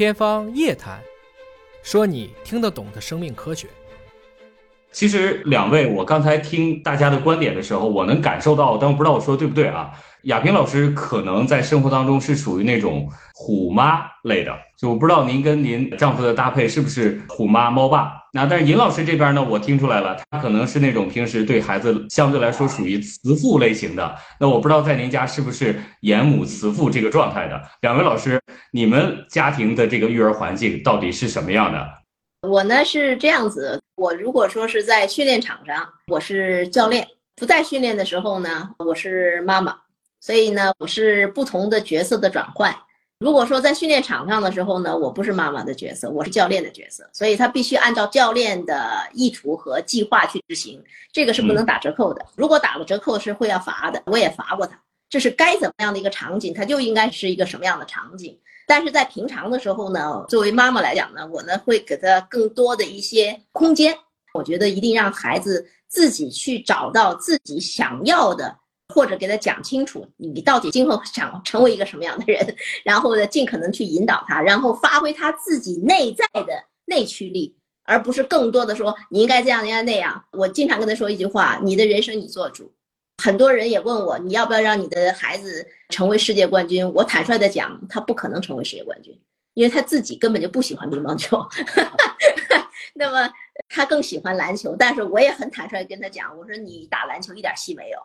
天方夜谭，说你听得懂的生命科学。其实两位，我刚才听大家的观点的时候，我能感受到，但我不知道我说的对不对啊？亚萍老师可能在生活当中是属于那种虎妈类的，就我不知道您跟您丈夫的搭配是不是虎妈猫爸。那但是尹老师这边呢，我听出来了，他可能是那种平时对孩子相对来说属于慈父类型的。那我不知道在您家是不是严母慈父这个状态的？两位老师，你们家庭的这个育儿环境到底是什么样的？我呢是这样子，我如果说是在训练场上，我是教练；不在训练的时候呢，我是妈妈。所以呢，我是不同的角色的转换。如果说在训练场上的时候呢，我不是妈妈的角色，我是教练的角色，所以他必须按照教练的意图和计划去执行，这个是不能打折扣的。如果打了折扣是会要罚的，我也罚过他。这是该怎么样的一个场景，他就应该是一个什么样的场景。但是在平常的时候呢，作为妈妈来讲呢，我呢会给他更多的一些空间。我觉得一定让孩子自己去找到自己想要的，或者给他讲清楚你到底今后想成为一个什么样的人，然后呢尽可能去引导他，然后发挥他自己内在的内驱力，而不是更多的说你应该这样，应该那样。我经常跟他说一句话：你的人生你做主。很多人也问我，你要不要让你的孩子成为世界冠军？我坦率的讲，他不可能成为世界冠军，因为他自己根本就不喜欢乒乓球。那么他更喜欢篮球，但是我也很坦率跟他讲，我说你打篮球一点戏没有，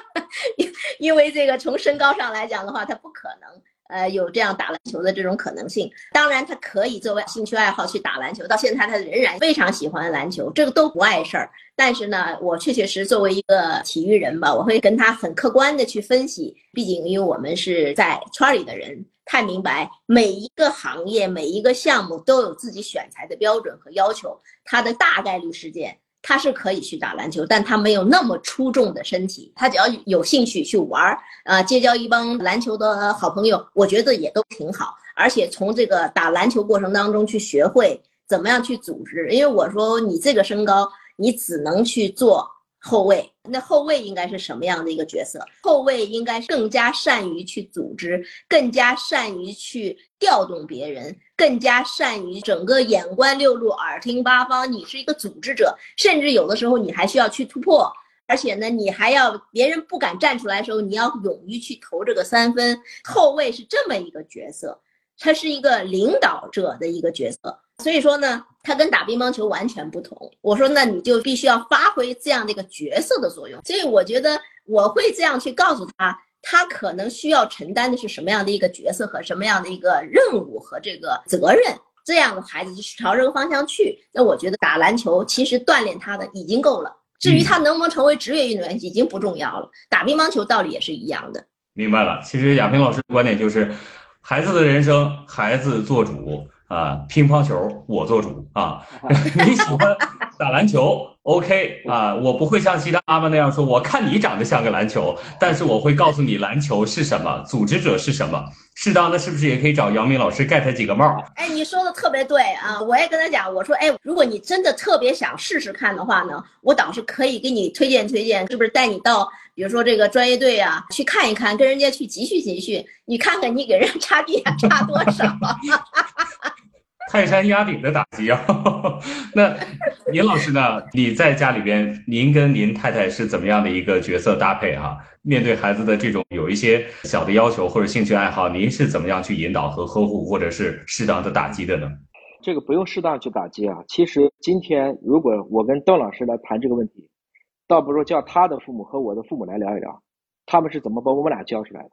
因因为这个从身高上来讲的话，他不可能。呃，有这样打篮球的这种可能性，当然他可以作为兴趣爱好去打篮球，到现在他仍然非常喜欢篮球，这个都不碍事儿。但是呢，我确确实作为一个体育人吧，我会跟他很客观的去分析，毕竟因为我们是在圈里的人，太明白每一个行业、每一个项目都有自己选材的标准和要求，它的大概率事件。他是可以去打篮球，但他没有那么出众的身体。他只要有兴趣去玩儿，啊，结交一帮篮球的好朋友，我觉得也都挺好。而且从这个打篮球过程当中去学会怎么样去组织，因为我说你这个身高，你只能去做。后卫，那后卫应该是什么样的一个角色？后卫应该更加善于去组织，更加善于去调动别人，更加善于整个眼观六路，耳听八方。你是一个组织者，甚至有的时候你还需要去突破，而且呢，你还要别人不敢站出来的时候，你要勇于去投这个三分。后卫是这么一个角色，他是一个领导者的一个角色。所以说呢，它跟打乒乓球完全不同。我说，那你就必须要发挥这样的一个角色的作用。所以我觉得我会这样去告诉他，他可能需要承担的是什么样的一个角色和什么样的一个任务和这个责任。这样的孩子就是朝这个方向去。那我觉得打篮球其实锻炼他的已经够了。至于他能不能成为职业运动员，已经不重要了。打乒乓球道理也是一样的。明白了。其实亚平老师的观点就是，孩子的人生，孩子做主。啊，乒乓球我做主啊！你喜欢打篮球，OK 啊？我不会像其他妈妈那样说，我看你长得像个篮球，但是我会告诉你篮球是什么，组织者是什么。适当的是不是也可以找姚明老师盖他几个帽？哎，你说的特别对啊！我也跟他讲，我说，哎，如果你真的特别想试试看的话呢，我倒是可以给你推荐推荐，是不是带你到，比如说这个专业队啊，去看一看，跟人家去集训集训，你看看你给人差距差多少。泰山压顶的打击啊！那尹老师呢？你在家里边，您跟您太太是怎么样的一个角色搭配哈？面对孩子的这种有一些小的要求或者兴趣爱好，您是怎么样去引导和呵护，或者是适当的打击的呢？这个不用适当去打击啊。其实今天如果我跟邓老师来谈这个问题，倒不如叫他的父母和我的父母来聊一聊，他们是怎么把我们俩教出来的？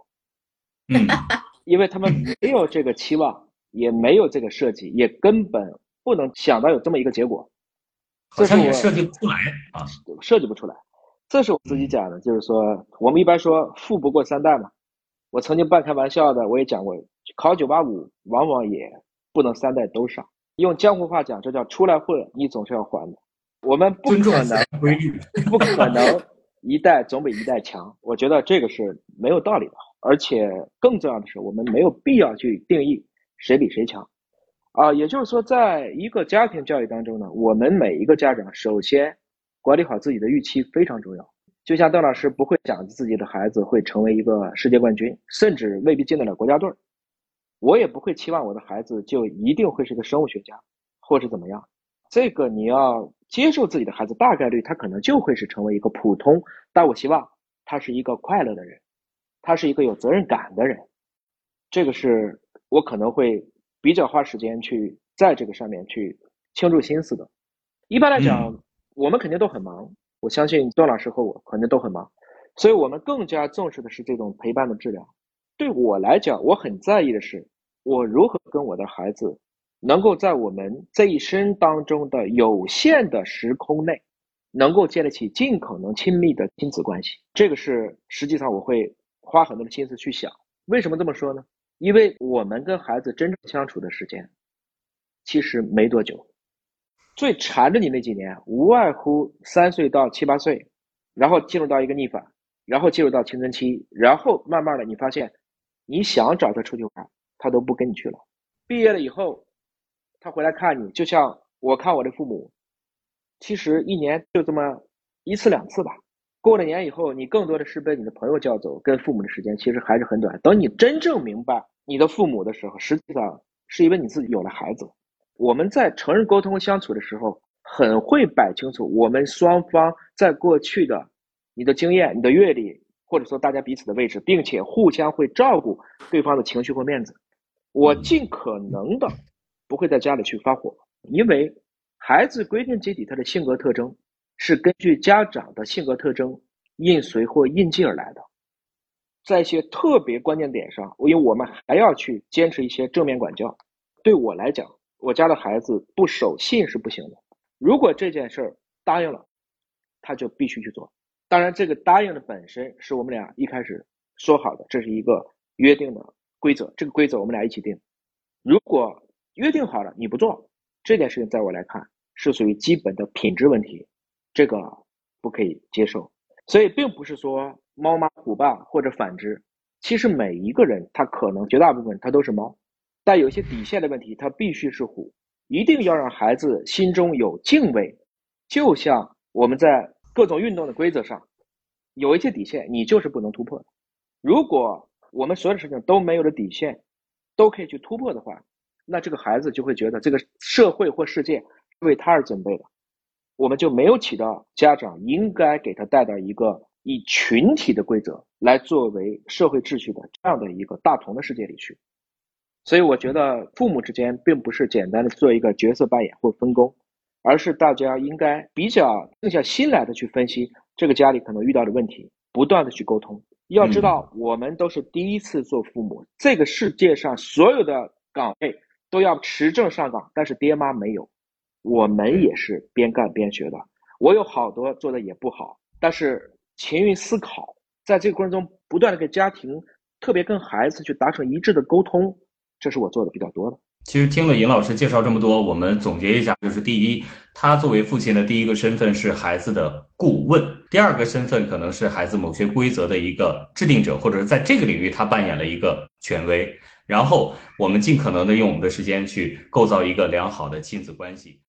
嗯，因为他们没有这个期望。也没有这个设计，也根本不能想到有这么一个结果。好像也设计不出来啊，设计不出来。这是我自己讲的，就是说我们一般说富不过三代嘛。我曾经半开玩笑的，我也讲过，考九八五往往也不能三代都上。用江湖话讲，这叫出来混，你总是要还的。我们不可能规律，不可能一代总比一代强。我觉得这个是没有道理的，而且更重要的是，我们没有必要去定义。谁比谁强，啊，也就是说，在一个家庭教育当中呢，我们每一个家长首先管理好自己的预期非常重要。就像邓老师不会想自己的孩子会成为一个世界冠军，甚至未必进得了国家队儿，我也不会期望我的孩子就一定会是个生物学家，或者怎么样。这个你要接受自己的孩子，大概率他可能就会是成为一个普通，但我希望他是一个快乐的人，他是一个有责任感的人。这个是我可能会比较花时间去在这个上面去倾注心思的。一般来讲，我们肯定都很忙，我相信段老师和我肯定都很忙，所以我们更加重视的是这种陪伴的质量。对我来讲，我很在意的是我如何跟我的孩子。能够在我们这一生当中的有限的时空内，能够建立起尽可能亲密的亲子关系，这个是实际上我会花很多的心思去想。为什么这么说呢？因为我们跟孩子真正相处的时间其实没多久，最缠着你那几年，无外乎三岁到七八岁，然后进入到一个逆反，然后进入到青春期，然后慢慢的你发现，你想找他出去玩，他都不跟你去了。毕业了以后。他回来看你，就像我看我的父母，其实一年就这么一次两次吧。过了年以后，你更多的是被你的朋友叫走，跟父母的时间其实还是很短。等你真正明白你的父母的时候，实际上是因为你自己有了孩子。我们在成人沟通相处的时候，很会摆清楚我们双方在过去的你的经验、你的阅历，或者说大家彼此的位置，并且互相会照顾对方的情绪和面子。我尽可能的。不会在家里去发火，因为孩子归根结底他的性格特征是根据家长的性格特征应随或应进而来的。在一些特别关键点上，因为我们还要去坚持一些正面管教。对我来讲，我家的孩子不守信是不行的。如果这件事儿答应了，他就必须去做。当然，这个答应的本身是我们俩一开始说好的，这是一个约定的规则。这个规则我们俩一起定。如果约定好了，你不做这件事情，在我来看是属于基本的品质问题，这个不可以接受。所以，并不是说猫妈虎爸或者反之。其实每一个人，他可能绝大部分他都是猫，但有些底线的问题，他必须是虎。一定要让孩子心中有敬畏，就像我们在各种运动的规则上，有一些底线，你就是不能突破的。如果我们所有的事情都没有了底线，都可以去突破的话，那这个孩子就会觉得这个社会或世界为他而准备的，我们就没有起到家长应该给他带到一个以群体的规则来作为社会秩序的这样的一个大同的世界里去。所以我觉得父母之间并不是简单的做一个角色扮演或分工，而是大家应该比较静下心来的去分析这个家里可能遇到的问题，不断的去沟通。要知道，我们都是第一次做父母，这个世界上所有的岗位。都要持证上岗，但是爹妈没有，我们也是边干边学的。我有好多做的也不好，但是勤于思考，在这个过程中不断的跟家庭，特别跟孩子去达成一致的沟通，这是我做的比较多的。其实听了尹老师介绍这么多，我们总结一下，就是第一，他作为父亲的第一个身份是孩子的顾问；第二个身份可能是孩子某些规则的一个制定者，或者是在这个领域他扮演了一个权威。然后我们尽可能的用我们的时间去构造一个良好的亲子关系。